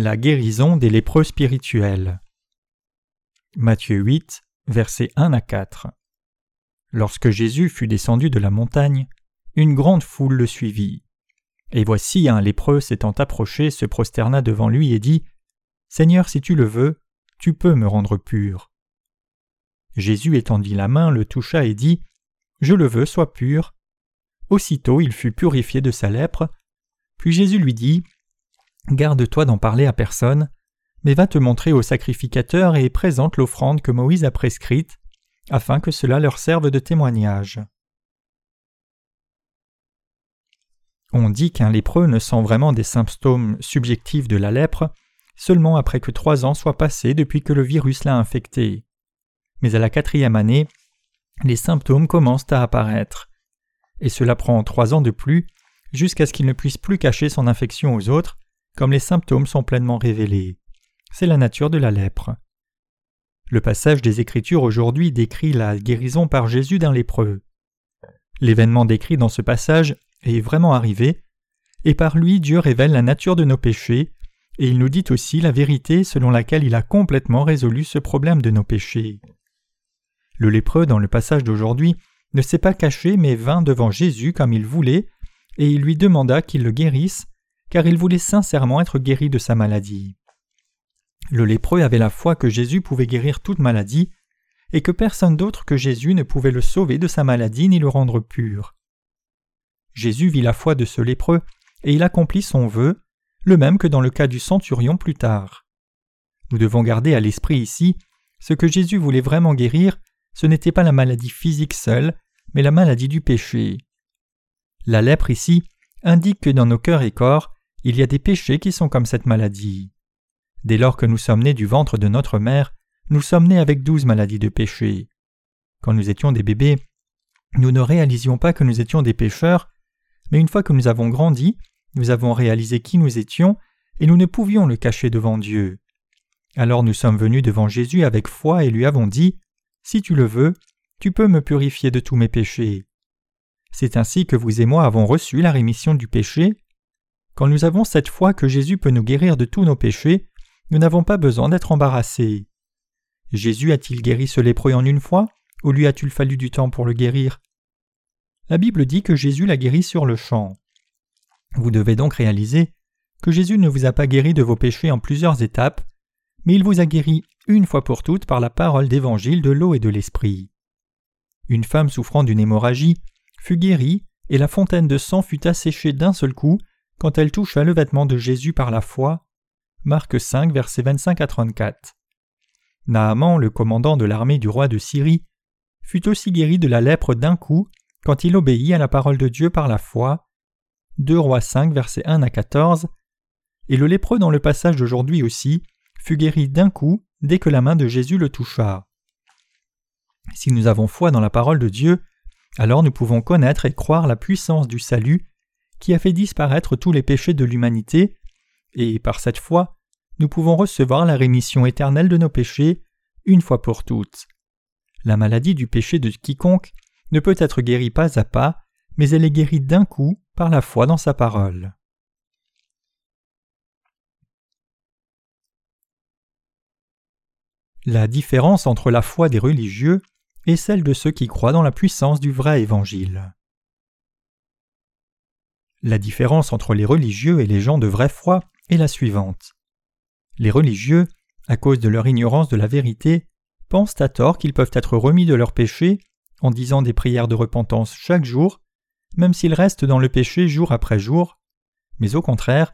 La guérison des lépreux spirituels. Matthieu 8, versets 1 à 4. Lorsque Jésus fut descendu de la montagne, une grande foule le suivit. Et voici un lépreux s'étant approché se prosterna devant lui et dit Seigneur, si tu le veux, tu peux me rendre pur. Jésus étendit la main, le toucha et dit Je le veux, sois pur. Aussitôt il fut purifié de sa lèpre. Puis Jésus lui dit Garde-toi d'en parler à personne, mais va te montrer au sacrificateur et présente l'offrande que Moïse a prescrite, afin que cela leur serve de témoignage. On dit qu'un lépreux ne sent vraiment des symptômes subjectifs de la lèpre seulement après que trois ans soient passés depuis que le virus l'a infecté. Mais à la quatrième année, les symptômes commencent à apparaître. Et cela prend trois ans de plus jusqu'à ce qu'il ne puisse plus cacher son infection aux autres, comme les symptômes sont pleinement révélés. C'est la nature de la lèpre. Le passage des Écritures aujourd'hui décrit la guérison par Jésus d'un lépreux. L'événement décrit dans ce passage est vraiment arrivé, et par lui Dieu révèle la nature de nos péchés, et il nous dit aussi la vérité selon laquelle il a complètement résolu ce problème de nos péchés. Le lépreux dans le passage d'aujourd'hui ne s'est pas caché mais vint devant Jésus comme il voulait, et il lui demanda qu'il le guérisse, car il voulait sincèrement être guéri de sa maladie. Le lépreux avait la foi que Jésus pouvait guérir toute maladie, et que personne d'autre que Jésus ne pouvait le sauver de sa maladie ni le rendre pur. Jésus vit la foi de ce lépreux, et il accomplit son vœu, le même que dans le cas du centurion plus tard. Nous devons garder à l'esprit ici ce que Jésus voulait vraiment guérir, ce n'était pas la maladie physique seule, mais la maladie du péché. La lèpre ici indique que dans nos cœurs et corps, il y a des péchés qui sont comme cette maladie. Dès lors que nous sommes nés du ventre de notre mère, nous sommes nés avec douze maladies de péché. Quand nous étions des bébés, nous ne réalisions pas que nous étions des pécheurs, mais une fois que nous avons grandi, nous avons réalisé qui nous étions, et nous ne pouvions le cacher devant Dieu. Alors nous sommes venus devant Jésus avec foi et lui avons dit Si tu le veux, tu peux me purifier de tous mes péchés. C'est ainsi que vous et moi avons reçu la rémission du péché. Quand nous avons cette foi que Jésus peut nous guérir de tous nos péchés, nous n'avons pas besoin d'être embarrassés. Jésus a-t-il guéri ce lépreux en une fois, ou lui a-t-il fallu du temps pour le guérir? La Bible dit que Jésus l'a guéri sur le champ. Vous devez donc réaliser que Jésus ne vous a pas guéri de vos péchés en plusieurs étapes, mais il vous a guéri une fois pour toutes par la parole d'évangile de l'eau et de l'esprit. Une femme souffrant d'une hémorragie fut guérie, et la fontaine de sang fut asséchée d'un seul coup quand elle toucha le vêtement de Jésus par la foi. Marc 5, versets 25 à 34. Naaman, le commandant de l'armée du roi de Syrie, fut aussi guéri de la lèpre d'un coup quand il obéit à la parole de Dieu par la foi. 2 Rois 5, versets 1 à 14. Et le lépreux dans le passage d'aujourd'hui aussi fut guéri d'un coup dès que la main de Jésus le toucha. Si nous avons foi dans la parole de Dieu, alors nous pouvons connaître et croire la puissance du salut qui a fait disparaître tous les péchés de l'humanité, et par cette foi, nous pouvons recevoir la rémission éternelle de nos péchés une fois pour toutes. La maladie du péché de quiconque ne peut être guérie pas à pas, mais elle est guérie d'un coup par la foi dans sa parole. La différence entre la foi des religieux et celle de ceux qui croient dans la puissance du vrai évangile. La différence entre les religieux et les gens de vraie foi est la suivante. Les religieux, à cause de leur ignorance de la vérité, pensent à tort qu'ils peuvent être remis de leurs péchés en disant des prières de repentance chaque jour, même s'ils restent dans le péché jour après jour, mais au contraire,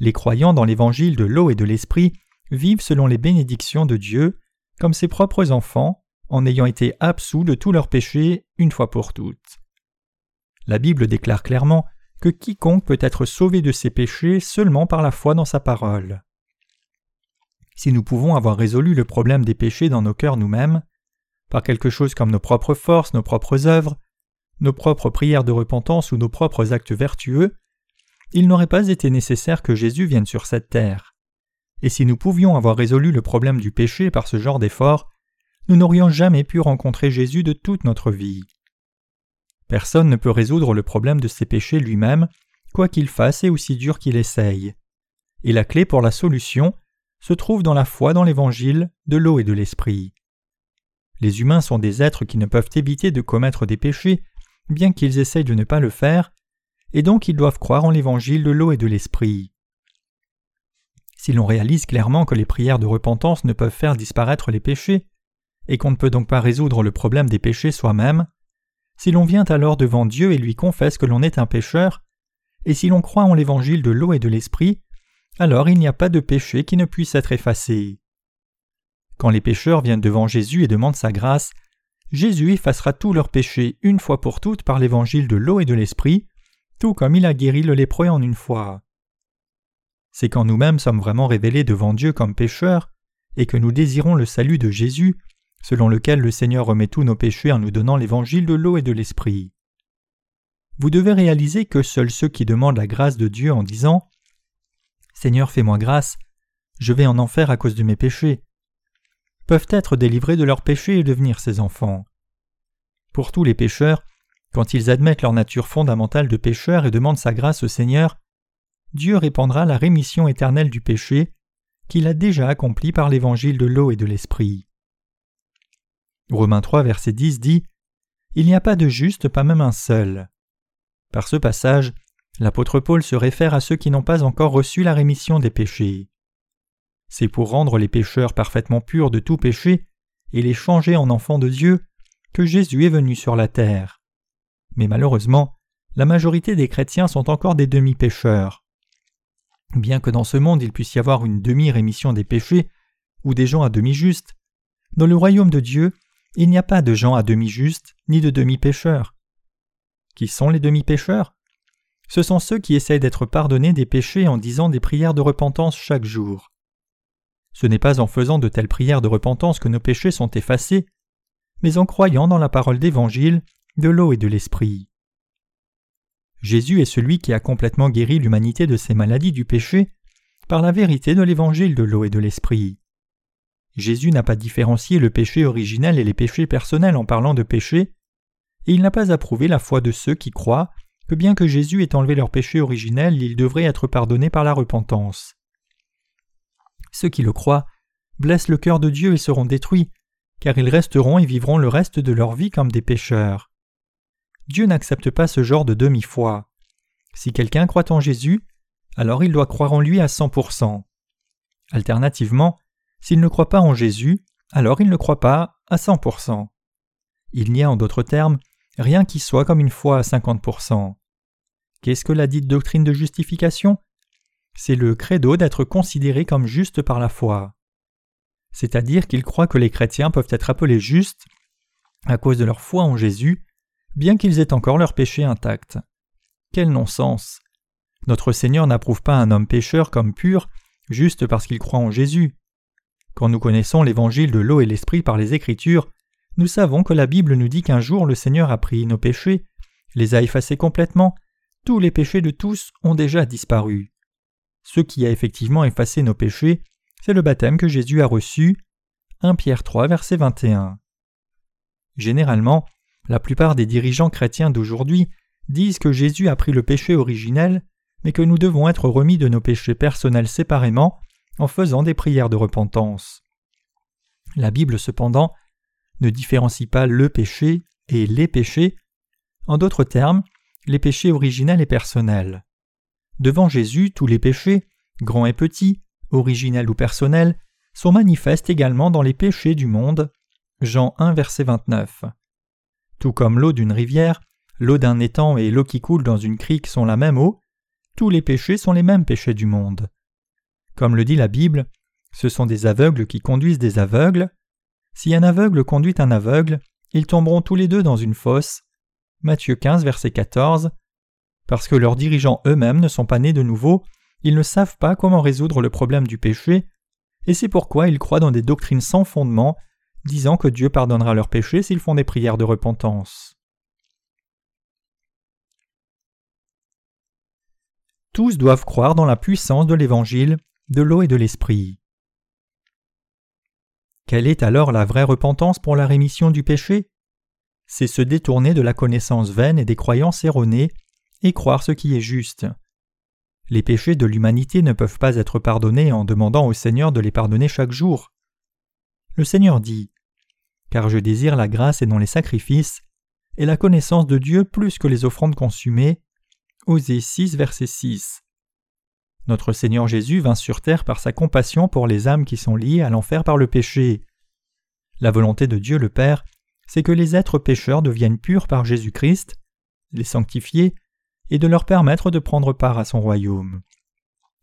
les croyants dans l'évangile de l'eau et de l'esprit vivent selon les bénédictions de Dieu, comme ses propres enfants, en ayant été absous de tous leurs péchés une fois pour toutes. La Bible déclare clairement que quiconque peut être sauvé de ses péchés seulement par la foi dans sa parole. Si nous pouvons avoir résolu le problème des péchés dans nos cœurs nous-mêmes, par quelque chose comme nos propres forces, nos propres œuvres, nos propres prières de repentance ou nos propres actes vertueux, il n'aurait pas été nécessaire que Jésus vienne sur cette terre. Et si nous pouvions avoir résolu le problème du péché par ce genre d'effort, nous n'aurions jamais pu rencontrer Jésus de toute notre vie. Personne ne peut résoudre le problème de ses péchés lui-même, quoi qu'il fasse et aussi dur qu'il essaye. et la clé pour la solution se trouve dans la foi dans l'évangile de l'eau et de l'esprit. Les humains sont des êtres qui ne peuvent éviter de commettre des péchés, bien qu'ils essayent de ne pas le faire, et donc ils doivent croire en l'évangile de l'eau et de l'esprit. Si l'on réalise clairement que les prières de repentance ne peuvent faire disparaître les péchés, et qu'on ne peut donc pas résoudre le problème des péchés soi-même, si l'on vient alors devant Dieu et lui confesse que l'on est un pécheur, et si l'on croit en l'évangile de l'eau et de l'esprit, alors il n'y a pas de péché qui ne puisse être effacé. Quand les pécheurs viennent devant Jésus et demandent sa grâce, Jésus effacera tous leurs péchés une fois pour toutes par l'évangile de l'eau et de l'esprit, tout comme il a guéri le lépreux en une fois. C'est quand nous-mêmes sommes vraiment révélés devant Dieu comme pécheurs, et que nous désirons le salut de Jésus, selon lequel le Seigneur remet tous nos péchés en nous donnant l'évangile de l'eau et de l'esprit. Vous devez réaliser que seuls ceux qui demandent la grâce de Dieu en disant Seigneur, fais-moi grâce, je vais en enfer à cause de mes péchés, peuvent être délivrés de leurs péchés et devenir ses enfants. Pour tous les pécheurs, quand ils admettent leur nature fondamentale de pécheur et demandent sa grâce au Seigneur, Dieu répandra la rémission éternelle du péché qu'il a déjà accompli par l'évangile de l'eau et de l'esprit. Romains 3, verset 10 dit Il n'y a pas de juste, pas même un seul. Par ce passage, l'apôtre Paul se réfère à ceux qui n'ont pas encore reçu la rémission des péchés. C'est pour rendre les pécheurs parfaitement purs de tout péché et les changer en enfants de Dieu que Jésus est venu sur la terre. Mais malheureusement, la majorité des chrétiens sont encore des demi-pécheurs. Bien que dans ce monde il puisse y avoir une demi-rémission des péchés, ou des gens à demi-justes, dans le royaume de Dieu, il n'y a pas de gens à demi-justes ni de demi-pécheurs. Qui sont les demi-pécheurs Ce sont ceux qui essayent d'être pardonnés des péchés en disant des prières de repentance chaque jour. Ce n'est pas en faisant de telles prières de repentance que nos péchés sont effacés, mais en croyant dans la parole d'Évangile, de l'eau et de l'Esprit. Jésus est celui qui a complètement guéri l'humanité de ses maladies du péché par la vérité de l'Évangile de l'eau et de l'Esprit. Jésus n'a pas différencié le péché originel et les péchés personnels en parlant de péché, et il n'a pas approuvé la foi de ceux qui croient que bien que Jésus ait enlevé leur péché originel, ils devraient être pardonnés par la repentance. Ceux qui le croient blessent le cœur de Dieu et seront détruits, car ils resteront et vivront le reste de leur vie comme des pécheurs. Dieu n'accepte pas ce genre de demi-foi. Si quelqu'un croit en Jésus, alors il doit croire en lui à 100%. Alternativement, s'il ne croit pas en Jésus, alors il ne croit pas à 100%. Il n'y a en d'autres termes rien qui soit comme une foi à 50%. Qu'est-ce que la dite doctrine de justification? C'est le credo d'être considéré comme juste par la foi. C'est-à-dire qu'il croit que les chrétiens peuvent être appelés justes à cause de leur foi en Jésus, bien qu'ils aient encore leur péché intact. Quel non-sens Notre Seigneur n'approuve pas un homme pécheur comme pur juste parce qu'il croit en Jésus. Quand nous connaissons l'évangile de l'eau et l'esprit par les Écritures, nous savons que la Bible nous dit qu'un jour le Seigneur a pris nos péchés, les a effacés complètement, tous les péchés de tous ont déjà disparu. Ce qui a effectivement effacé nos péchés, c'est le baptême que Jésus a reçu. 1 Pierre 3, verset 21. Généralement, la plupart des dirigeants chrétiens d'aujourd'hui disent que Jésus a pris le péché originel, mais que nous devons être remis de nos péchés personnels séparément en faisant des prières de repentance. La Bible cependant ne différencie pas le péché et les péchés, en d'autres termes, les péchés originels et personnels. Devant Jésus, tous les péchés, grands et petits, originels ou personnels, sont manifestes également dans les péchés du monde. Jean 1 verset 29. Tout comme l'eau d'une rivière, l'eau d'un étang et l'eau qui coule dans une crique sont la même eau, tous les péchés sont les mêmes péchés du monde. Comme le dit la Bible, ce sont des aveugles qui conduisent des aveugles. Si un aveugle conduit un aveugle, ils tomberont tous les deux dans une fosse. Matthieu 15, verset 14. Parce que leurs dirigeants eux-mêmes ne sont pas nés de nouveau, ils ne savent pas comment résoudre le problème du péché, et c'est pourquoi ils croient dans des doctrines sans fondement, disant que Dieu pardonnera leurs péchés s'ils font des prières de repentance. Tous doivent croire dans la puissance de l'Évangile de l'eau et de l'esprit. Quelle est alors la vraie repentance pour la rémission du péché? C'est se détourner de la connaissance vaine et des croyances erronées et croire ce qui est juste. Les péchés de l'humanité ne peuvent pas être pardonnés en demandant au Seigneur de les pardonner chaque jour. Le Seigneur dit Car je désire la grâce et non les sacrifices, et la connaissance de Dieu plus que les offrandes consumées. Osée 6, verset 6. Notre Seigneur Jésus vint sur terre par sa compassion pour les âmes qui sont liées à l'enfer par le péché. La volonté de Dieu le Père, c'est que les êtres pécheurs deviennent purs par Jésus-Christ, les sanctifier, et de leur permettre de prendre part à son royaume.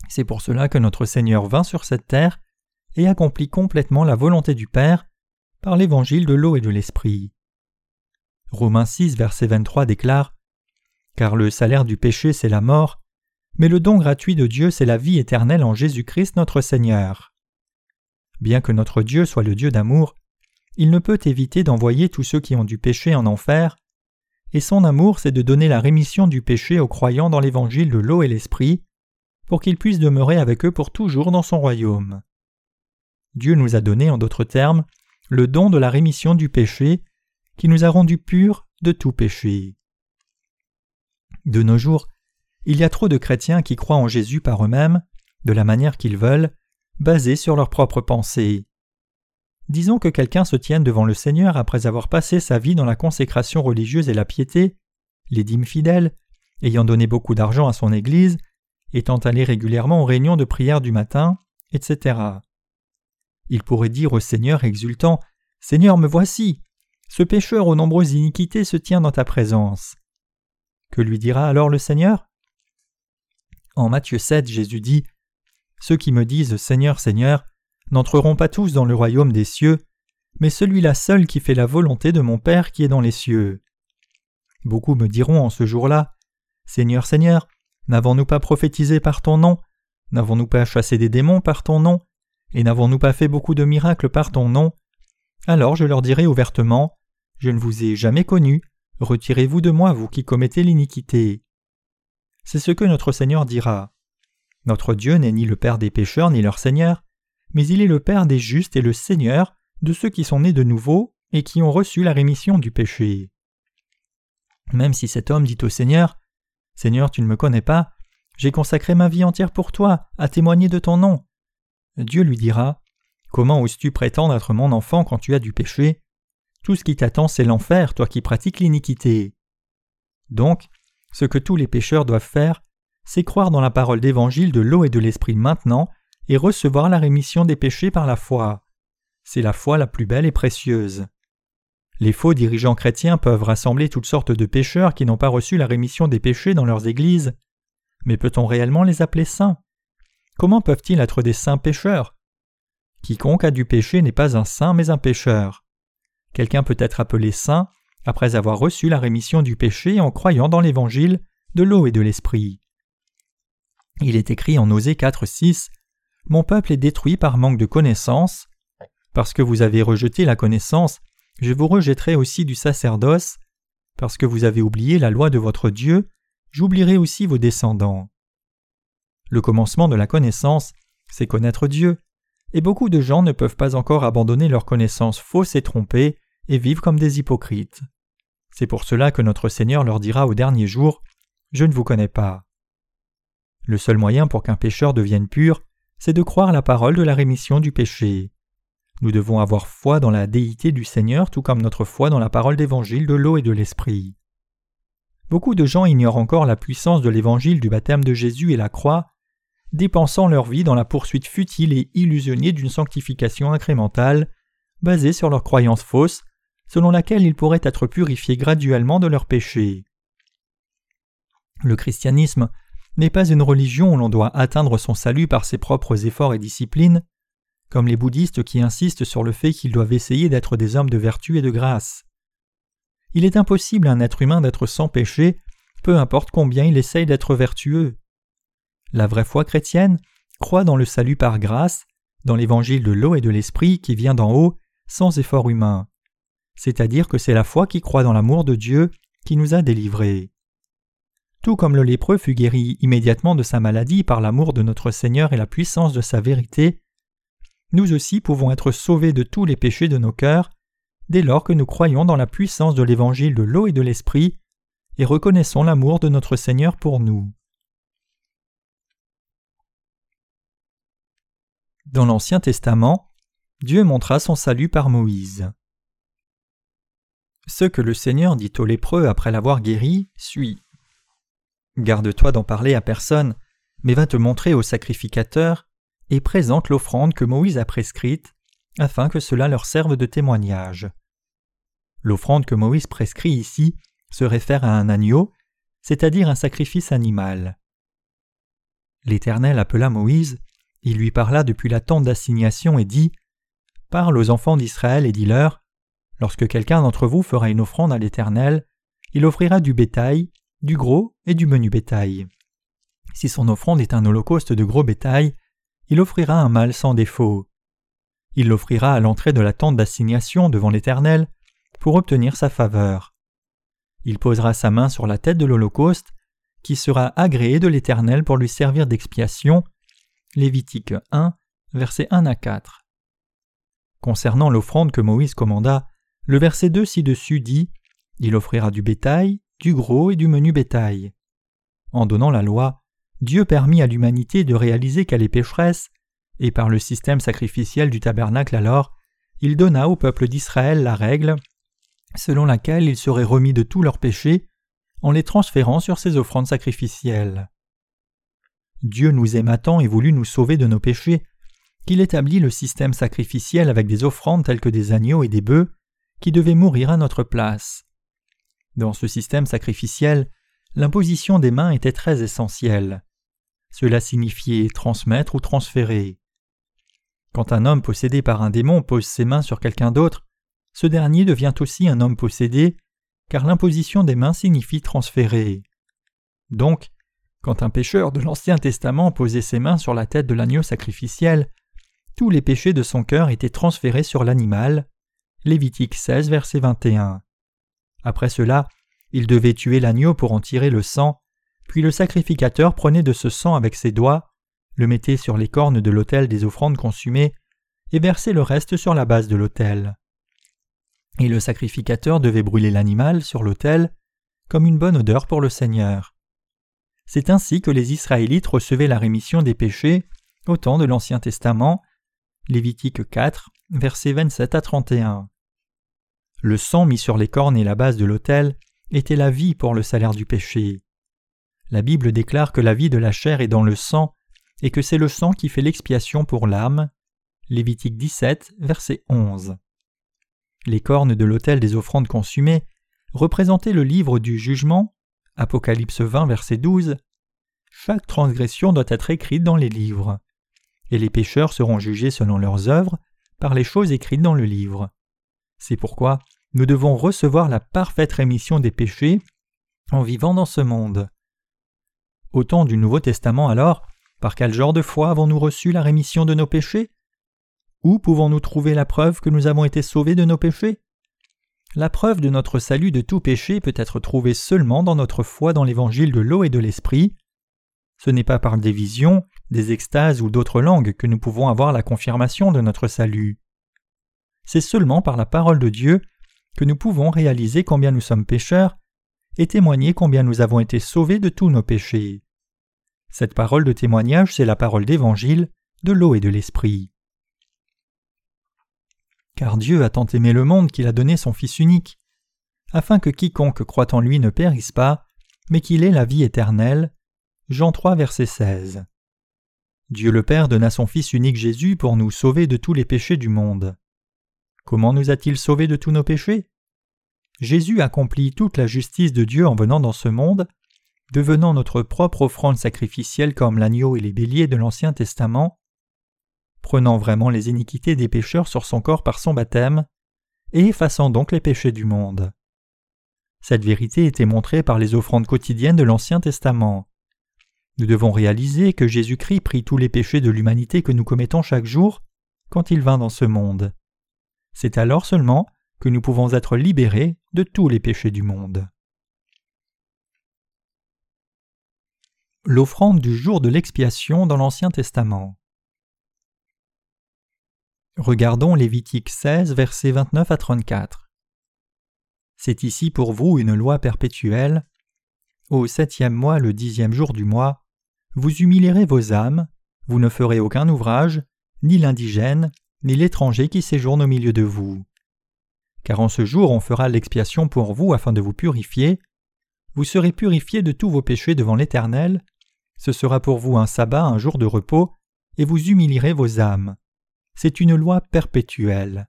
C'est pour cela que notre Seigneur vint sur cette terre et accomplit complètement la volonté du Père par l'évangile de l'eau et de l'esprit. Romains 6, verset 23 déclare Car le salaire du péché, c'est la mort, mais le don gratuit de Dieu, c'est la vie éternelle en Jésus-Christ notre Seigneur. Bien que notre Dieu soit le Dieu d'amour, il ne peut éviter d'envoyer tous ceux qui ont du péché en enfer, et son amour c'est de donner la rémission du péché aux croyants dans l'évangile de l'eau et l'esprit, pour qu'ils puissent demeurer avec eux pour toujours dans son royaume. Dieu nous a donné, en d'autres termes, le don de la rémission du péché, qui nous a rendus purs de tout péché. De nos jours, il y a trop de chrétiens qui croient en Jésus par eux-mêmes, de la manière qu'ils veulent, basés sur leurs propres pensées. Disons que quelqu'un se tienne devant le Seigneur après avoir passé sa vie dans la consécration religieuse et la piété, les dîmes fidèles, ayant donné beaucoup d'argent à son Église, étant allé régulièrement aux réunions de prière du matin, etc. Il pourrait dire au Seigneur exultant Seigneur, me voici Ce pécheur aux nombreuses iniquités se tient dans ta présence. Que lui dira alors le Seigneur? En Matthieu 7, Jésus dit Ceux qui me disent Seigneur, Seigneur, n'entreront pas tous dans le royaume des cieux, mais celui-là seul qui fait la volonté de mon Père qui est dans les cieux. Beaucoup me diront en ce jour-là Seigneur, Seigneur, n'avons-nous pas prophétisé par ton nom N'avons-nous pas chassé des démons par ton nom Et n'avons-nous pas fait beaucoup de miracles par ton nom? Alors je leur dirai ouvertement Je ne vous ai jamais connu, retirez-vous de moi, vous qui commettez l'iniquité. C'est ce que notre Seigneur dira. Notre Dieu n'est ni le Père des pécheurs ni leur Seigneur, mais il est le Père des justes et le Seigneur de ceux qui sont nés de nouveau et qui ont reçu la rémission du péché. Même si cet homme dit au Seigneur Seigneur, tu ne me connais pas, j'ai consacré ma vie entière pour toi, à témoigner de ton nom. Dieu lui dira Comment oses-tu prétendre être mon enfant quand tu as du péché? Tout ce qui t'attend, c'est l'enfer, toi qui pratiques l'iniquité. Donc, ce que tous les pécheurs doivent faire, c'est croire dans la parole d'évangile de l'eau et de l'esprit maintenant et recevoir la rémission des péchés par la foi. C'est la foi la plus belle et précieuse. Les faux dirigeants chrétiens peuvent rassembler toutes sortes de pécheurs qui n'ont pas reçu la rémission des péchés dans leurs églises. Mais peut-on réellement les appeler saints? Comment peuvent-ils être des saints pécheurs? Quiconque a du péché n'est pas un saint mais un pécheur. Quelqu'un peut être appelé saint après avoir reçu la rémission du péché en croyant dans l'évangile de l'eau et de l'esprit. Il est écrit en Osée 4, 6 mon peuple est détruit par manque de connaissance. Parce que vous avez rejeté la connaissance, je vous rejetterai aussi du sacerdoce. Parce que vous avez oublié la loi de votre Dieu, j'oublierai aussi vos descendants. Le commencement de la connaissance, c'est connaître Dieu, et beaucoup de gens ne peuvent pas encore abandonner leur connaissance fausse et trompée et vivent comme des hypocrites. C'est pour cela que notre Seigneur leur dira au dernier jour Je ne vous connais pas. Le seul moyen pour qu'un pécheur devienne pur, c'est de croire la parole de la rémission du péché. Nous devons avoir foi dans la déité du Seigneur tout comme notre foi dans la parole d'évangile de l'eau et de l'esprit. Beaucoup de gens ignorent encore la puissance de l'évangile du baptême de Jésus et la croix, dépensant leur vie dans la poursuite futile et illusionnée d'une sanctification incrémentale, basée sur leur croyance fausse, selon laquelle ils pourraient être purifiés graduellement de leurs péchés. Le christianisme n'est pas une religion où l'on doit atteindre son salut par ses propres efforts et disciplines, comme les bouddhistes qui insistent sur le fait qu'ils doivent essayer d'être des hommes de vertu et de grâce. Il est impossible à un être humain d'être sans péché, peu importe combien il essaye d'être vertueux. La vraie foi chrétienne croit dans le salut par grâce, dans l'évangile de l'eau et de l'esprit qui vient d'en haut, sans effort humain. C'est-à-dire que c'est la foi qui croit dans l'amour de Dieu qui nous a délivrés. Tout comme le lépreux fut guéri immédiatement de sa maladie par l'amour de notre Seigneur et la puissance de sa vérité, nous aussi pouvons être sauvés de tous les péchés de nos cœurs dès lors que nous croyons dans la puissance de l'évangile de l'eau et de l'esprit et reconnaissons l'amour de notre Seigneur pour nous. Dans l'Ancien Testament, Dieu montra son salut par Moïse. Ce que le Seigneur dit au lépreux après l'avoir guéri suit. Garde-toi d'en parler à personne, mais va te montrer au sacrificateur et présente l'offrande que Moïse a prescrite, afin que cela leur serve de témoignage. L'offrande que Moïse prescrit ici se réfère à un agneau, c'est-à-dire un sacrifice animal. L'Éternel appela Moïse, il lui parla depuis la tente d'assignation et dit Parle aux enfants d'Israël et dis-leur Lorsque quelqu'un d'entre vous fera une offrande à l'Éternel, il offrira du bétail, du gros et du menu bétail. Si son offrande est un holocauste de gros bétail, il offrira un mâle sans défaut. Il l'offrira à l'entrée de la tente d'assignation devant l'Éternel pour obtenir sa faveur. Il posera sa main sur la tête de l'Holocauste, qui sera agréé de l'Éternel pour lui servir d'expiation. Lévitique 1, versets 1 à 4. Concernant l'offrande que Moïse commanda, le verset 2 ci-dessus dit Il offrira du bétail, du gros et du menu bétail. En donnant la loi, Dieu permit à l'humanité de réaliser qu'elle est pécheresse, et par le système sacrificiel du tabernacle alors, il donna au peuple d'Israël la règle selon laquelle ils seraient remis de tous leurs péchés en les transférant sur ces offrandes sacrificielles. Dieu nous aima tant et voulut nous sauver de nos péchés qu'il établit le système sacrificiel avec des offrandes telles que des agneaux et des bœufs qui devaient mourir à notre place. Dans ce système sacrificiel, l'imposition des mains était très essentielle. Cela signifiait transmettre ou transférer. Quand un homme possédé par un démon pose ses mains sur quelqu'un d'autre, ce dernier devient aussi un homme possédé, car l'imposition des mains signifie transférer. Donc, quand un pécheur de l'Ancien Testament posait ses mains sur la tête de l'agneau sacrificiel, tous les péchés de son cœur étaient transférés sur l'animal. Lévitique 16, verset 21. Après cela, il devait tuer l'agneau pour en tirer le sang, puis le sacrificateur prenait de ce sang avec ses doigts, le mettait sur les cornes de l'autel des offrandes consumées, et versait le reste sur la base de l'autel. Et le sacrificateur devait brûler l'animal sur l'autel comme une bonne odeur pour le Seigneur. C'est ainsi que les Israélites recevaient la rémission des péchés au temps de l'Ancien Testament, Lévitique 4, versets 27 à 31. Le sang mis sur les cornes et la base de l'autel était la vie pour le salaire du péché. La Bible déclare que la vie de la chair est dans le sang et que c'est le sang qui fait l'expiation pour l'âme. Lévitique 17, verset 11. Les cornes de l'autel des offrandes consumées représentaient le livre du jugement, Apocalypse 20, verset 12. Chaque transgression doit être écrite dans les livres, et les pécheurs seront jugés selon leurs œuvres par les choses écrites dans le livre. C'est pourquoi nous devons recevoir la parfaite rémission des péchés en vivant dans ce monde. Au temps du Nouveau Testament alors, par quel genre de foi avons-nous reçu la rémission de nos péchés? Où pouvons-nous trouver la preuve que nous avons été sauvés de nos péchés? La preuve de notre salut de tout péché peut être trouvée seulement dans notre foi dans l'évangile de l'eau et de l'esprit. Ce n'est pas par des visions, des extases ou d'autres langues que nous pouvons avoir la confirmation de notre salut. C'est seulement par la parole de Dieu que nous pouvons réaliser combien nous sommes pécheurs et témoigner combien nous avons été sauvés de tous nos péchés. Cette parole de témoignage, c'est la parole d'évangile, de l'eau et de l'esprit car Dieu a tant aimé le monde qu'il a donné son Fils unique, afin que quiconque croit en lui ne périsse pas, mais qu'il ait la vie éternelle. Jean 3, verset 16. Dieu le Père donna son Fils unique Jésus pour nous sauver de tous les péchés du monde. Comment nous a-t-il sauvés de tous nos péchés? Jésus accomplit toute la justice de Dieu en venant dans ce monde, devenant notre propre offrande sacrificielle comme l'agneau et les béliers de l'Ancien Testament, prenant vraiment les iniquités des pécheurs sur son corps par son baptême, et effaçant donc les péchés du monde. Cette vérité était montrée par les offrandes quotidiennes de l'Ancien Testament. Nous devons réaliser que Jésus-Christ prit tous les péchés de l'humanité que nous commettons chaque jour quand il vint dans ce monde. C'est alors seulement que nous pouvons être libérés de tous les péchés du monde. L'offrande du jour de l'expiation dans l'Ancien Testament. Regardons Lévitique 16, versets 29 à 34. C'est ici pour vous une loi perpétuelle. Au septième mois, le dixième jour du mois, vous humilierez vos âmes, vous ne ferez aucun ouvrage, ni l'indigène, ni l'étranger qui séjourne au milieu de vous. Car en ce jour on fera l'expiation pour vous afin de vous purifier. Vous serez purifiés de tous vos péchés devant l'Éternel. Ce sera pour vous un sabbat, un jour de repos, et vous humilierez vos âmes. C'est une loi perpétuelle.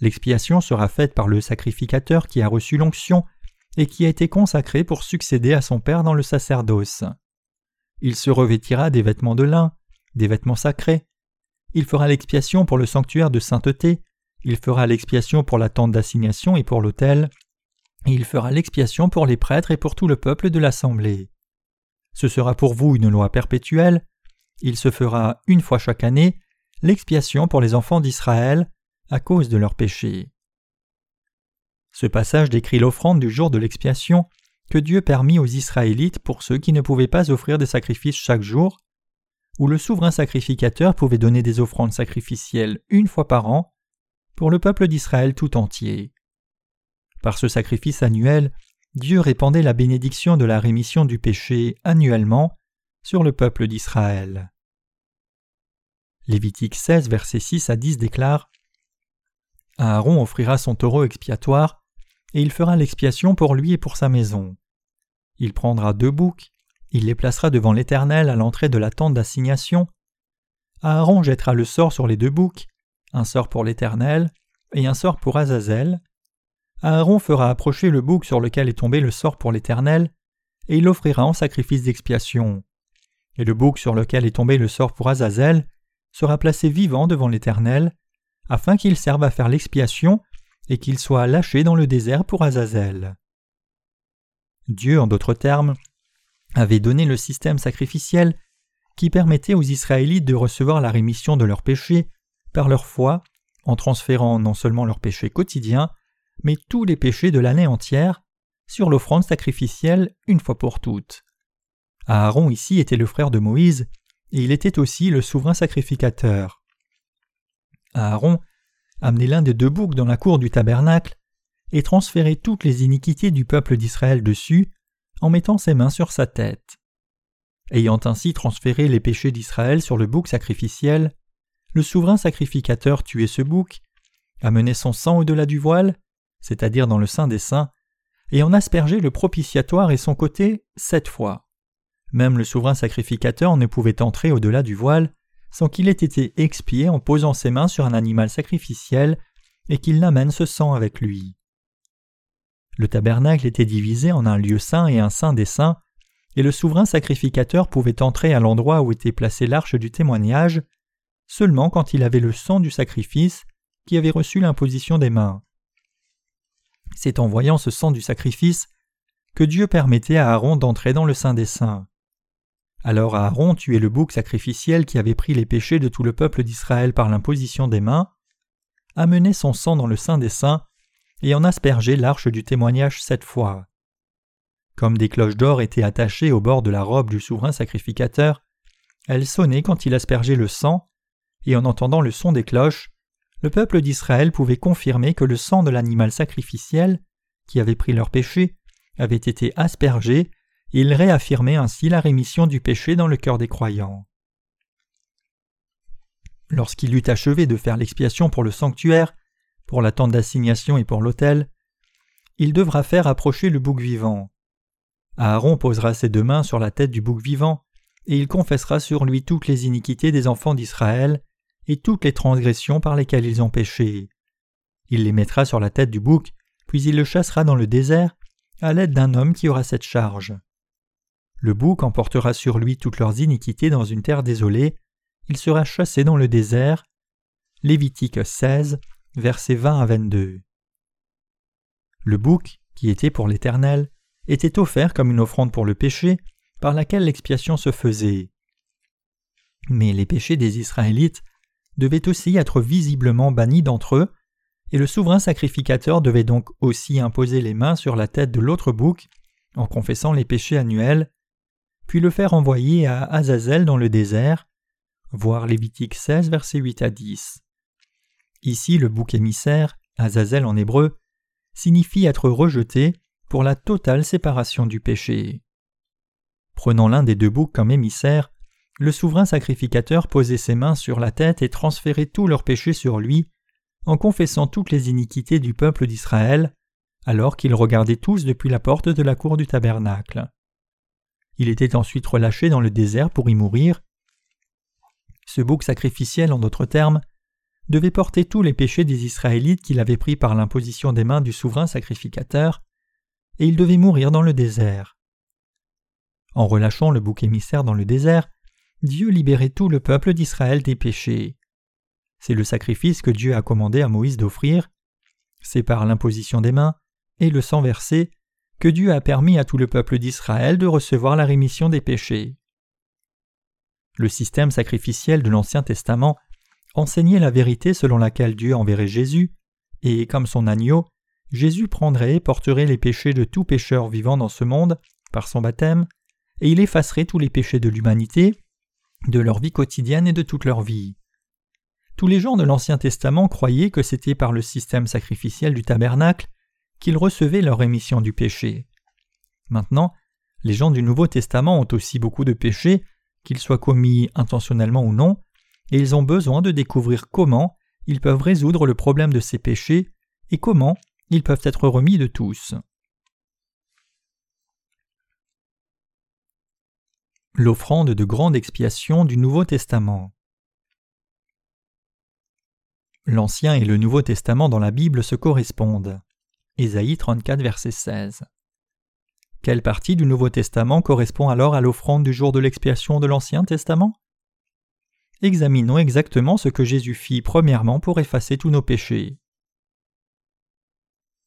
L'expiation sera faite par le sacrificateur qui a reçu l'onction et qui a été consacré pour succéder à son Père dans le sacerdoce. Il se revêtira des vêtements de lin, des vêtements sacrés. Il fera l'expiation pour le sanctuaire de sainteté, il fera l'expiation pour la tente d'assignation et pour l'autel, et il fera l'expiation pour les prêtres et pour tout le peuple de l'assemblée. Ce sera pour vous une loi perpétuelle, il se fera une fois chaque année l'expiation pour les enfants d'Israël à cause de leurs péchés. Ce passage décrit l'offrande du jour de l'expiation que Dieu permit aux Israélites pour ceux qui ne pouvaient pas offrir des sacrifices chaque jour, où le souverain sacrificateur pouvait donner des offrandes sacrificielles une fois par an pour le peuple d'Israël tout entier. Par ce sacrifice annuel, Dieu répandait la bénédiction de la rémission du péché annuellement sur le peuple d'Israël. Lévitique 16, versets 6 à 10 déclare Aaron offrira son taureau expiatoire, et il fera l'expiation pour lui et pour sa maison. Il prendra deux boucs, il les placera devant l'Éternel à l'entrée de la tente d'assignation. Aaron jettera le sort sur les deux boucs, un sort pour l'Éternel et un sort pour Azazel. Aaron fera approcher le bouc sur lequel est tombé le sort pour l'Éternel, et il l'offrira en sacrifice d'expiation. Et le bouc sur lequel est tombé le sort pour Azazel sera placé vivant devant l'Éternel, afin qu'il serve à faire l'expiation et qu'il soit lâché dans le désert pour Azazel. Dieu, en d'autres termes, avait donné le système sacrificiel qui permettait aux Israélites de recevoir la rémission de leurs péchés par leur foi, en transférant non seulement leurs péchés quotidiens, mais tous les péchés de l'année entière, sur l'offrande sacrificielle une fois pour toutes. Aaron ici était le frère de Moïse, et il était aussi le souverain sacrificateur. Aaron amenait l'un des deux boucs dans la cour du tabernacle et transférait toutes les iniquités du peuple d'Israël dessus en mettant ses mains sur sa tête. Ayant ainsi transféré les péchés d'Israël sur le bouc sacrificiel, le souverain sacrificateur tuait ce bouc, amenait son sang au-delà du voile, c'est-à-dire dans le sein des saints, et en aspergeait le propitiatoire et son côté sept fois. Même le souverain sacrificateur ne pouvait entrer au-delà du voile sans qu'il ait été expié en posant ses mains sur un animal sacrificiel et qu'il n'amène ce sang avec lui. Le tabernacle était divisé en un lieu saint et un saint des saints, et le souverain sacrificateur pouvait entrer à l'endroit où était placée l'arche du témoignage seulement quand il avait le sang du sacrifice qui avait reçu l'imposition des mains. C'est en voyant ce sang du sacrifice que Dieu permettait à Aaron d'entrer dans le Saint des Saints. Alors Aaron tuait le bouc sacrificiel qui avait pris les péchés de tout le peuple d'Israël par l'imposition des mains, amenait son sang dans le sein des saints et en aspergeait l'arche du témoignage sept fois. Comme des cloches d'or étaient attachées au bord de la robe du souverain sacrificateur, elles sonnaient quand il aspergeait le sang, et en entendant le son des cloches, le peuple d'Israël pouvait confirmer que le sang de l'animal sacrificiel, qui avait pris leur péché, avait été aspergé il réaffirmait ainsi la rémission du péché dans le cœur des croyants. Lorsqu'il eut achevé de faire l'expiation pour le sanctuaire, pour la tente d'assignation et pour l'autel, il devra faire approcher le bouc vivant. Aaron posera ses deux mains sur la tête du bouc vivant, et il confessera sur lui toutes les iniquités des enfants d'Israël et toutes les transgressions par lesquelles ils ont péché. Il les mettra sur la tête du bouc, puis il le chassera dans le désert à l'aide d'un homme qui aura cette charge. Le bouc emportera sur lui toutes leurs iniquités dans une terre désolée, il sera chassé dans le désert. Lévitique 16, versets 20 à 22. Le bouc, qui était pour l'Éternel, était offert comme une offrande pour le péché, par laquelle l'expiation se faisait. Mais les péchés des Israélites devaient aussi être visiblement bannis d'entre eux, et le souverain sacrificateur devait donc aussi imposer les mains sur la tête de l'autre bouc en confessant les péchés annuels puis le faire envoyer à Azazel dans le désert, voir Lévitique 16, versets 8 à 10. Ici, le bouc émissaire, Azazel en hébreu, signifie être rejeté pour la totale séparation du péché. Prenant l'un des deux boucs comme émissaire, le souverain sacrificateur posait ses mains sur la tête et transférait tous leurs péchés sur lui, en confessant toutes les iniquités du peuple d'Israël, alors qu'ils regardaient tous depuis la porte de la cour du tabernacle. Il était ensuite relâché dans le désert pour y mourir. Ce bouc sacrificiel, en d'autres termes, devait porter tous les péchés des Israélites qu'il avait pris par l'imposition des mains du souverain sacrificateur, et il devait mourir dans le désert. En relâchant le bouc émissaire dans le désert, Dieu libérait tout le peuple d'Israël des péchés. C'est le sacrifice que Dieu a commandé à Moïse d'offrir. C'est par l'imposition des mains et le sang versé que Dieu a permis à tout le peuple d'Israël de recevoir la rémission des péchés. Le système sacrificiel de l'Ancien Testament enseignait la vérité selon laquelle Dieu enverrait Jésus, et comme son agneau, Jésus prendrait et porterait les péchés de tout pécheur vivant dans ce monde par son baptême, et il effacerait tous les péchés de l'humanité, de leur vie quotidienne et de toute leur vie. Tous les gens de l'Ancien Testament croyaient que c'était par le système sacrificiel du tabernacle qu'ils recevaient leur rémission du péché. Maintenant, les gens du Nouveau Testament ont aussi beaucoup de péchés, qu'ils soient commis intentionnellement ou non, et ils ont besoin de découvrir comment ils peuvent résoudre le problème de ces péchés et comment ils peuvent être remis de tous. L'offrande de grande expiation du Nouveau Testament. L'Ancien et le Nouveau Testament dans la Bible se correspondent. Ésaïe 34, verset 16. Quelle partie du Nouveau Testament correspond alors à l'offrande du jour de l'expiation de l'Ancien Testament? Examinons exactement ce que Jésus fit premièrement pour effacer tous nos péchés.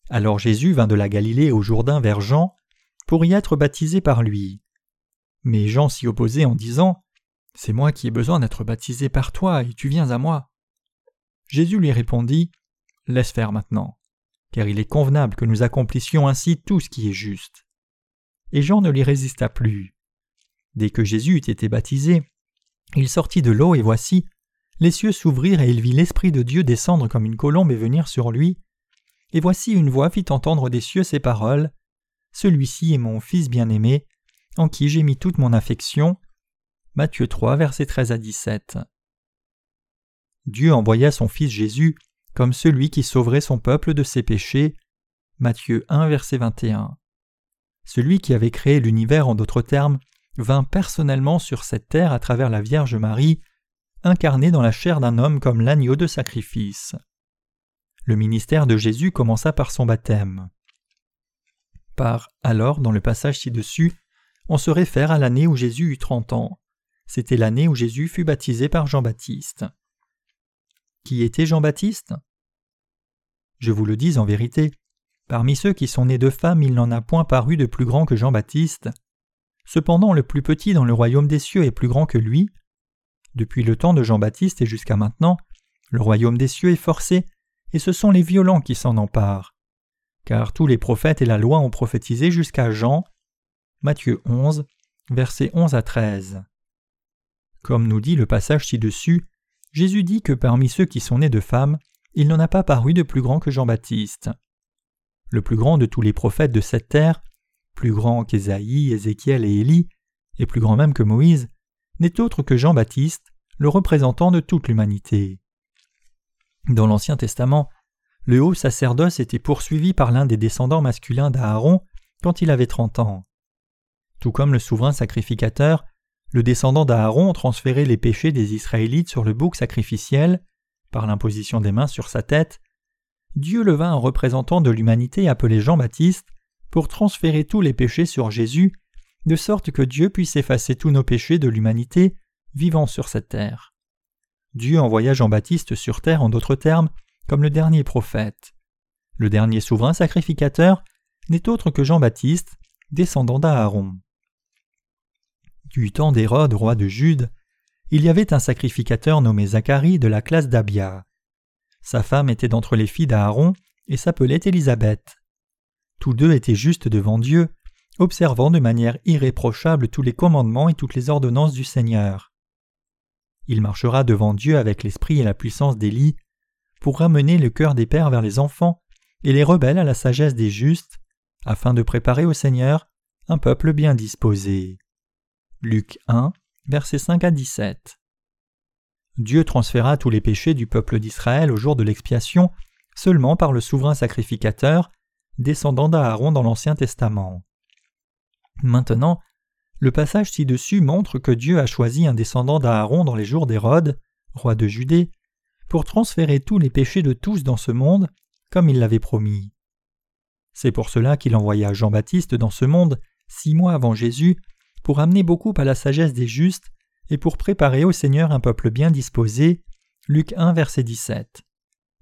Alors Jésus vint de la Galilée au Jourdain vers Jean pour y être baptisé par lui. Mais Jean s'y opposait en disant C'est moi qui ai besoin d'être baptisé par toi, et tu viens à moi. Jésus lui répondit Laisse faire maintenant, car il est convenable que nous accomplissions ainsi tout ce qui est juste. Et Jean ne lui résista plus. Dès que Jésus eut été baptisé, il sortit de l'eau, et voici, les cieux s'ouvrirent, et il vit l'Esprit de Dieu descendre comme une colombe et venir sur lui. Et voici une voix fit entendre des cieux ces paroles Celui-ci est mon Fils bien-aimé, en qui j'ai mis toute mon affection. Matthieu 3, versets 13 à 17. Dieu envoya son Fils Jésus comme celui qui sauverait son peuple de ses péchés. Matthieu 1, verset 21. Celui qui avait créé l'univers en d'autres termes vint personnellement sur cette terre à travers la Vierge Marie, incarné dans la chair d'un homme comme l'agneau de sacrifice. Le ministère de Jésus commença par son baptême. Par alors, dans le passage ci-dessus, on se réfère à l'année où Jésus eut trente ans. C'était l'année où Jésus fut baptisé par Jean-Baptiste. Qui était Jean-Baptiste? Je vous le dis en vérité, parmi ceux qui sont nés de femmes, il n'en a point paru de plus grand que Jean-Baptiste. Cependant, le plus petit dans le royaume des cieux est plus grand que lui. Depuis le temps de Jean-Baptiste et jusqu'à maintenant, le royaume des cieux est forcé, et ce sont les violents qui s'en emparent. Car tous les prophètes et la loi ont prophétisé jusqu'à Jean, Matthieu 11, versets 11 à 13. Comme nous dit le passage ci-dessus, Jésus dit que parmi ceux qui sont nés de femmes, il n'en a pas paru de plus grand que Jean-Baptiste. Le plus grand de tous les prophètes de cette terre, plus grand qu'Ésaïe, Ézéchiel et Élie, et plus grand même que Moïse, n'est autre que Jean-Baptiste, le représentant de toute l'humanité. Dans l'Ancien Testament, le haut sacerdoce était poursuivi par l'un des descendants masculins d'Aaron quand il avait trente ans. Tout comme le souverain sacrificateur, le descendant d'Aaron transférait les péchés des Israélites sur le bouc sacrificiel, par l'imposition des mains sur sa tête, Dieu leva un représentant de l'humanité appelé Jean-Baptiste pour transférer tous les péchés sur Jésus, de sorte que Dieu puisse effacer tous nos péchés de l'humanité vivant sur cette terre. Dieu envoya Jean-Baptiste sur terre en d'autres termes comme le dernier prophète. Le dernier souverain sacrificateur n'est autre que Jean-Baptiste, descendant d'Aaron. Du temps d'Hérode, roi de Jude, il y avait un sacrificateur nommé Zacharie de la classe d'Abia. Sa femme était d'entre les filles d'Aaron et s'appelait Élisabeth. Tous deux étaient justes devant Dieu, observant de manière irréprochable tous les commandements et toutes les ordonnances du Seigneur. Il marchera devant Dieu avec l'esprit et la puissance d'Élie pour ramener le cœur des pères vers les enfants et les rebelles à la sagesse des justes, afin de préparer au Seigneur un peuple bien disposé. Luc 1, versets 5 à 17. Dieu transféra tous les péchés du peuple d'Israël au jour de l'expiation seulement par le souverain sacrificateur, descendant d'Aaron dans l'Ancien Testament. Maintenant, le passage ci-dessus montre que Dieu a choisi un descendant d'Aaron dans les jours d'Hérode, roi de Judée, pour transférer tous les péchés de tous dans ce monde, comme il l'avait promis. C'est pour cela qu'il envoya Jean-Baptiste dans ce monde six mois avant Jésus, pour amener beaucoup à la sagesse des justes et pour préparer au Seigneur un peuple bien disposé. Luc 1, verset 17.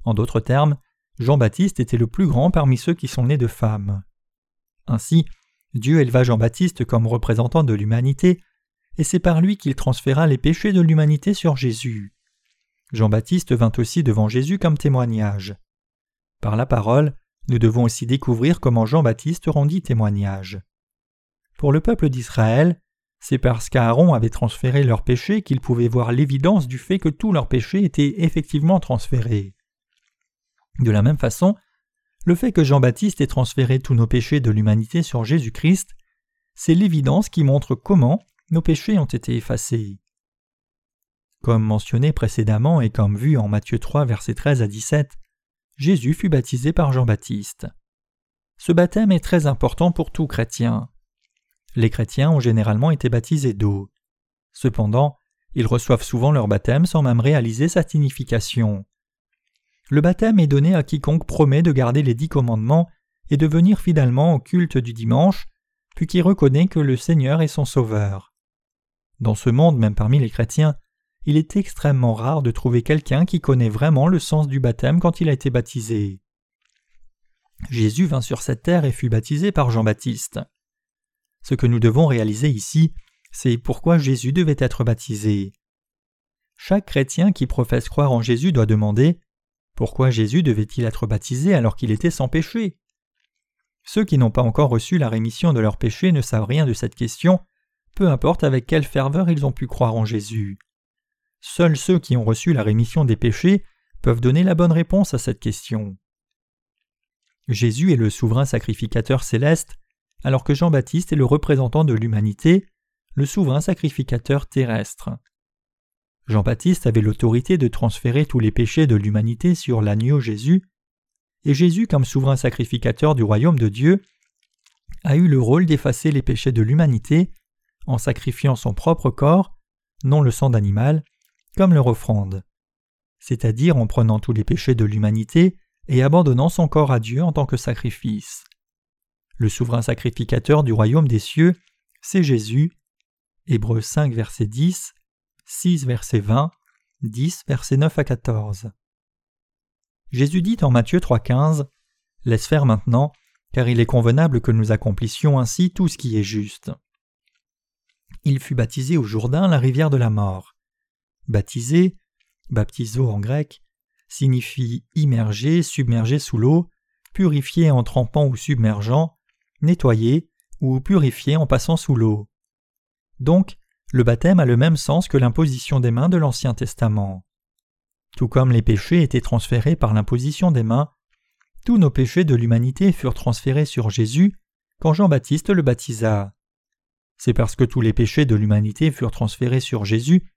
En d'autres termes, Jean-Baptiste était le plus grand parmi ceux qui sont nés de femmes. Ainsi, Dieu éleva Jean-Baptiste comme représentant de l'humanité, et c'est par lui qu'il transféra les péchés de l'humanité sur Jésus. Jean-Baptiste vint aussi devant Jésus comme témoignage. Par la parole, nous devons aussi découvrir comment Jean-Baptiste rendit témoignage. Pour le peuple d'Israël, c'est parce qu'Aaron avait transféré leurs péchés qu'ils pouvaient voir l'évidence du fait que tous leurs péchés étaient effectivement transférés. De la même façon, le fait que Jean-Baptiste ait transféré tous nos péchés de l'humanité sur Jésus-Christ, c'est l'évidence qui montre comment nos péchés ont été effacés. Comme mentionné précédemment et comme vu en Matthieu 3 versets 13 à 17, Jésus fut baptisé par Jean-Baptiste. Ce baptême est très important pour tout chrétien. Les chrétiens ont généralement été baptisés d'eau. Cependant, ils reçoivent souvent leur baptême sans même réaliser sa signification. Le baptême est donné à quiconque promet de garder les dix commandements et de venir fidèlement au culte du dimanche, puis qui reconnaît que le Seigneur est son Sauveur. Dans ce monde, même parmi les chrétiens, il est extrêmement rare de trouver quelqu'un qui connaît vraiment le sens du baptême quand il a été baptisé. Jésus vint sur cette terre et fut baptisé par Jean-Baptiste. Ce que nous devons réaliser ici, c'est pourquoi Jésus devait être baptisé. Chaque chrétien qui professe croire en Jésus doit demander pourquoi Jésus devait-il être baptisé alors qu'il était sans péché? Ceux qui n'ont pas encore reçu la rémission de leurs péchés ne savent rien de cette question, peu importe avec quelle ferveur ils ont pu croire en Jésus. Seuls ceux qui ont reçu la rémission des péchés peuvent donner la bonne réponse à cette question. Jésus est le souverain sacrificateur céleste, alors que Jean-Baptiste est le représentant de l'humanité, le souverain sacrificateur terrestre. Jean-Baptiste avait l'autorité de transférer tous les péchés de l'humanité sur l'agneau Jésus, et Jésus, comme souverain sacrificateur du royaume de Dieu, a eu le rôle d'effacer les péchés de l'humanité en sacrifiant son propre corps, non le sang d'animal, comme leur offrande, c'est-à-dire en prenant tous les péchés de l'humanité et abandonnant son corps à Dieu en tant que sacrifice. Le souverain sacrificateur du royaume des cieux, c'est Jésus. Hébreux 5 verset 10, 6 verset 20, 10 verset 9 à 14. Jésus dit en Matthieu 3,15 Laisse faire maintenant, car il est convenable que nous accomplissions ainsi tout ce qui est juste. Il fut baptisé au Jourdain, la rivière de la mort. Baptisé, baptizo en grec, signifie immerger, submerger sous l'eau, purifier en trempant ou submergeant, nettoyer ou purifier en passant sous l'eau. Donc, le baptême a le même sens que l'imposition des mains de l'Ancien Testament. Tout comme les péchés étaient transférés par l'imposition des mains, tous nos péchés de l'humanité furent transférés sur Jésus quand Jean-Baptiste le baptisa. C'est parce que tous les péchés de l'humanité furent transférés sur Jésus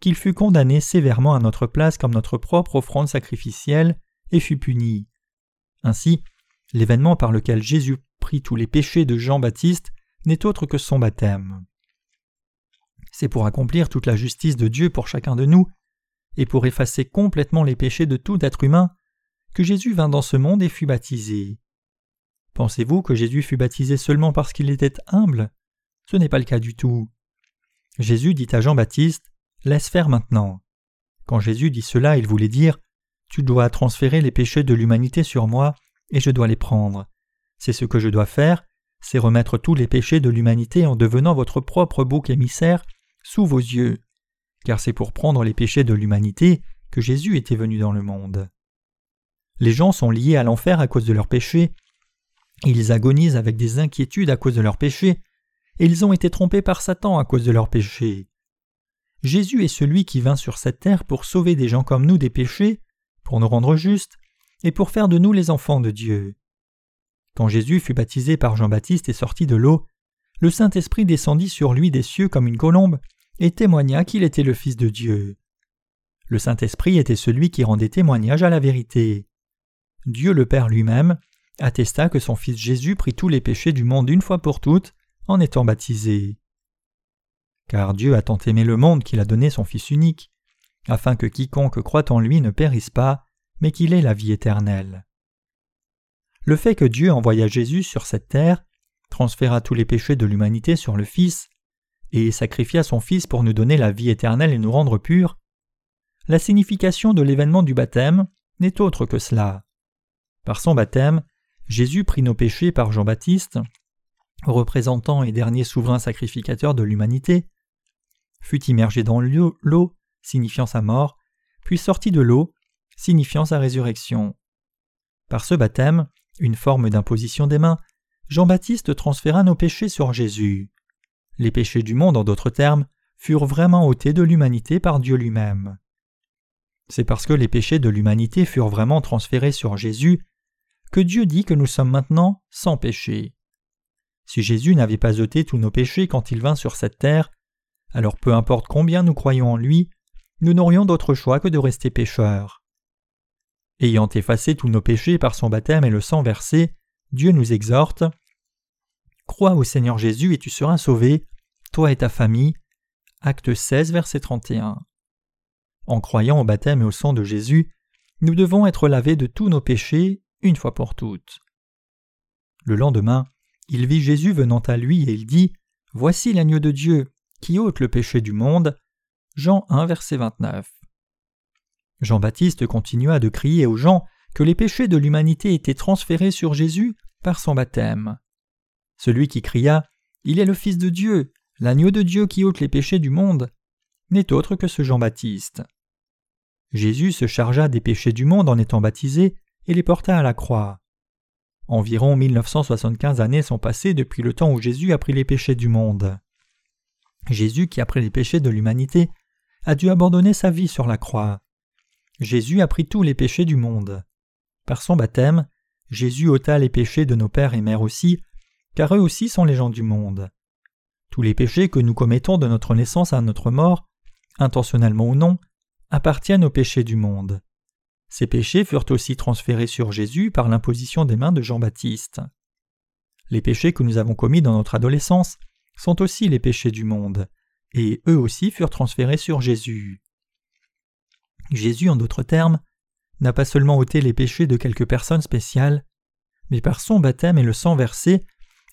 qu'il fut condamné sévèrement à notre place comme notre propre offrande sacrificielle et fut puni. Ainsi, l'événement par lequel Jésus prit tous les péchés de Jean-Baptiste n'est autre que son baptême. C'est pour accomplir toute la justice de Dieu pour chacun de nous, et pour effacer complètement les péchés de tout être humain, que Jésus vint dans ce monde et fut baptisé. Pensez-vous que Jésus fut baptisé seulement parce qu'il était humble? Ce n'est pas le cas du tout. Jésus dit à Jean-Baptiste Laisse faire maintenant. Quand Jésus dit cela, il voulait dire Tu dois transférer les péchés de l'humanité sur moi, et je dois les prendre. C'est ce que je dois faire, c'est remettre tous les péchés de l'humanité en devenant votre propre bouc émissaire sous vos yeux, car c'est pour prendre les péchés de l'humanité que Jésus était venu dans le monde. Les gens sont liés à l'enfer à cause de leurs péchés, ils agonisent avec des inquiétudes à cause de leurs péchés, et ils ont été trompés par Satan à cause de leurs péchés. Jésus est celui qui vint sur cette terre pour sauver des gens comme nous des péchés, pour nous rendre justes, et pour faire de nous les enfants de Dieu. Quand Jésus fut baptisé par Jean-Baptiste et sorti de l'eau, le Saint-Esprit descendit sur lui des cieux comme une colombe et témoigna qu'il était le Fils de Dieu. Le Saint-Esprit était celui qui rendait témoignage à la vérité. Dieu le Père lui-même attesta que son Fils Jésus prit tous les péchés du monde une fois pour toutes en étant baptisé. Car Dieu a tant aimé le monde qu'il a donné son Fils unique, afin que quiconque croit en lui ne périsse pas, mais qu'il ait la vie éternelle. Le fait que Dieu envoya Jésus sur cette terre, transféra tous les péchés de l'humanité sur le Fils, et sacrifia son Fils pour nous donner la vie éternelle et nous rendre purs, la signification de l'événement du baptême n'est autre que cela. Par son baptême, Jésus prit nos péchés par Jean-Baptiste, représentant et dernier souverain sacrificateur de l'humanité, fut immergé dans l'eau, signifiant sa mort, puis sorti de l'eau, signifiant sa résurrection. Par ce baptême, une forme d'imposition des mains, Jean-Baptiste transféra nos péchés sur Jésus. Les péchés du monde, en d'autres termes, furent vraiment ôtés de l'humanité par Dieu lui-même. C'est parce que les péchés de l'humanité furent vraiment transférés sur Jésus que Dieu dit que nous sommes maintenant sans péché. Si Jésus n'avait pas ôté tous nos péchés quand il vint sur cette terre, alors peu importe combien nous croyons en lui, nous n'aurions d'autre choix que de rester pécheurs. Ayant effacé tous nos péchés par son baptême et le sang versé, Dieu nous exhorte Crois au Seigneur Jésus et tu seras sauvé, toi et ta famille. Acte 16, verset 31. En croyant au baptême et au sang de Jésus, nous devons être lavés de tous nos péchés une fois pour toutes. Le lendemain, il vit Jésus venant à lui et il dit Voici l'agneau de Dieu qui ôte le péché du monde. Jean 1, verset 29. Jean-Baptiste continua de crier aux gens que les péchés de l'humanité étaient transférés sur Jésus par son baptême. Celui qui cria Il est le Fils de Dieu, l'agneau de Dieu qui ôte les péchés du monde, n'est autre que ce Jean-Baptiste. Jésus se chargea des péchés du monde en étant baptisé et les porta à la croix. Environ 1975 années sont passées depuis le temps où Jésus a pris les péchés du monde. Jésus, qui a pris les péchés de l'humanité, a dû abandonner sa vie sur la croix. Jésus a pris tous les péchés du monde. Par son baptême, Jésus ôta les péchés de nos pères et mères aussi, car eux aussi sont les gens du monde. Tous les péchés que nous commettons de notre naissance à notre mort, intentionnellement ou non, appartiennent aux péchés du monde. Ces péchés furent aussi transférés sur Jésus par l'imposition des mains de Jean-Baptiste. Les péchés que nous avons commis dans notre adolescence sont aussi les péchés du monde, et eux aussi furent transférés sur Jésus. Jésus, en d'autres termes, n'a pas seulement ôté les péchés de quelques personnes spéciales, mais par son baptême et le sang versé,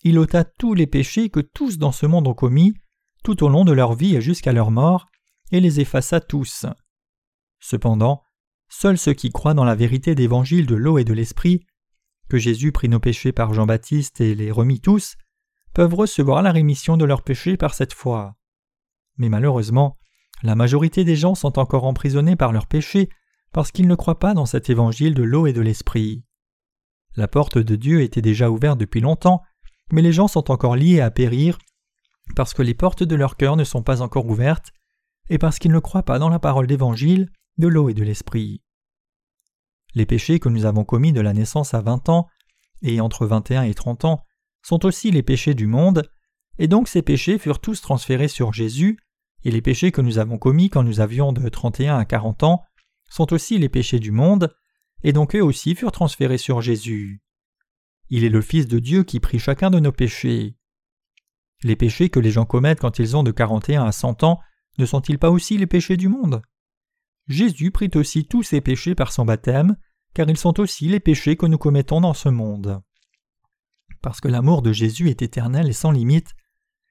il ôta tous les péchés que tous dans ce monde ont commis, tout au long de leur vie et jusqu'à leur mort, et les effaça tous. Cependant, seuls ceux qui croient dans la vérité d'évangile de l'eau et de l'esprit, que Jésus prit nos péchés par Jean-Baptiste et les remit tous, peuvent recevoir la rémission de leurs péchés par cette foi. Mais malheureusement, la majorité des gens sont encore emprisonnés par leurs péchés parce qu'ils ne croient pas dans cet évangile de l'eau et de l'esprit. La porte de Dieu était déjà ouverte depuis longtemps, mais les gens sont encore liés à périr parce que les portes de leur cœur ne sont pas encore ouvertes et parce qu'ils ne croient pas dans la parole d'évangile de l'eau et de l'esprit. Les péchés que nous avons commis de la naissance à vingt ans et entre vingt et un et trente ans sont aussi les péchés du monde, et donc ces péchés furent tous transférés sur Jésus, et les péchés que nous avons commis quand nous avions de trente et un à quarante ans sont aussi les péchés du monde, et donc eux aussi furent transférés sur Jésus. Il est le Fils de Dieu qui prit chacun de nos péchés. Les péchés que les gens commettent quand ils ont de quarante et un à cent ans ne sont-ils pas aussi les péchés du monde? Jésus prit aussi tous ces péchés par son baptême, car ils sont aussi les péchés que nous commettons dans ce monde. Parce que l'amour de Jésus est éternel et sans limite,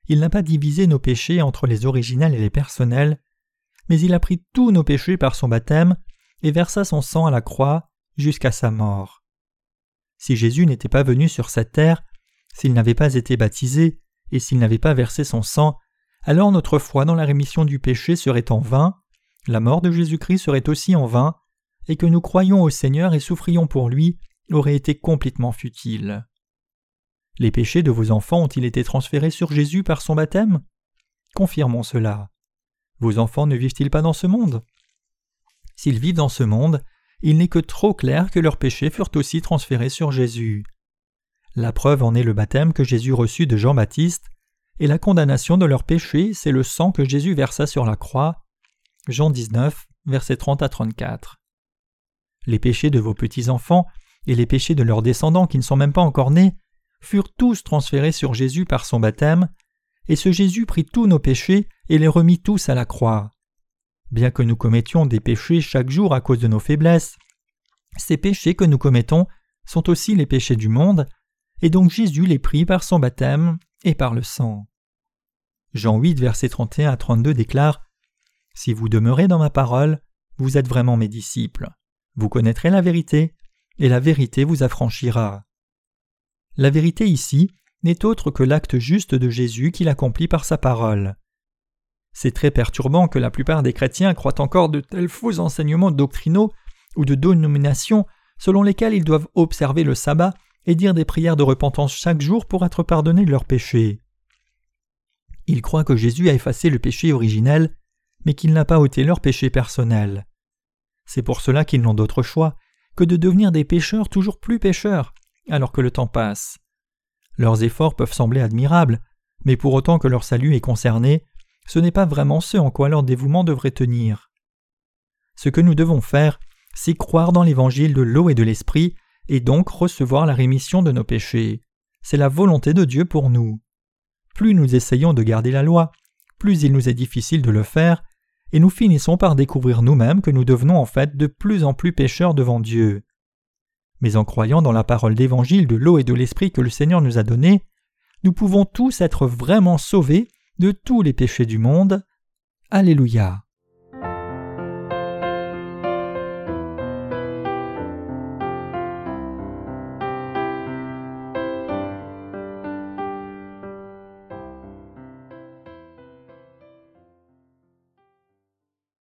il n'a pas divisé nos péchés entre les originels et les personnels, mais il a pris tous nos péchés par son baptême et versa son sang à la croix jusqu'à sa mort. Si Jésus n'était pas venu sur cette terre, s'il n'avait pas été baptisé, et s'il n'avait pas versé son sang, alors notre foi dans la rémission du péché serait en vain, la mort de Jésus-Christ serait aussi en vain, et que nous croyions au Seigneur et souffrions pour lui aurait été complètement futile. Les péchés de vos enfants ont-ils été transférés sur Jésus par son baptême? Confirmons cela. Vos enfants ne vivent-ils pas dans ce monde? S'ils vivent dans ce monde, il n'est que trop clair que leurs péchés furent aussi transférés sur Jésus. La preuve en est le baptême que Jésus reçut de Jean-Baptiste, et la condamnation de leurs péchés, c'est le sang que Jésus versa sur la croix. Jean 19, versets 30 à 34. Les péchés de vos petits-enfants et les péchés de leurs descendants qui ne sont même pas encore nés furent tous transférés sur Jésus par son baptême, et ce Jésus prit tous nos péchés et les remit tous à la croix. Bien que nous commettions des péchés chaque jour à cause de nos faiblesses, ces péchés que nous commettons sont aussi les péchés du monde, et donc Jésus les prit par son baptême et par le sang. Jean 8, versets 31 à 32 déclare Si vous demeurez dans ma parole, vous êtes vraiment mes disciples. Vous connaîtrez la vérité, et la vérité vous affranchira. La vérité ici n'est autre que l'acte juste de Jésus qu'il accomplit par sa parole. C'est très perturbant que la plupart des chrétiens croient encore de tels faux enseignements doctrinaux ou de dénominations selon lesquels ils doivent observer le sabbat et dire des prières de repentance chaque jour pour être pardonnés de leurs péchés. Ils croient que Jésus a effacé le péché originel, mais qu'il n'a pas ôté leur péché personnel. C'est pour cela qu'ils n'ont d'autre choix que de devenir des pécheurs toujours plus pécheurs, alors que le temps passe. Leurs efforts peuvent sembler admirables, mais pour autant que leur salut est concerné, ce n'est pas vraiment ce en quoi leur dévouement devrait tenir. Ce que nous devons faire, c'est croire dans l'évangile de l'eau et de l'esprit, et donc recevoir la rémission de nos péchés. C'est la volonté de Dieu pour nous. Plus nous essayons de garder la loi, plus il nous est difficile de le faire, et nous finissons par découvrir nous-mêmes que nous devenons en fait de plus en plus pécheurs devant Dieu. Mais en croyant dans la parole d'évangile de l'eau et de l'esprit que le Seigneur nous a donnée, nous pouvons tous être vraiment sauvés de tous les péchés du monde. Alléluia.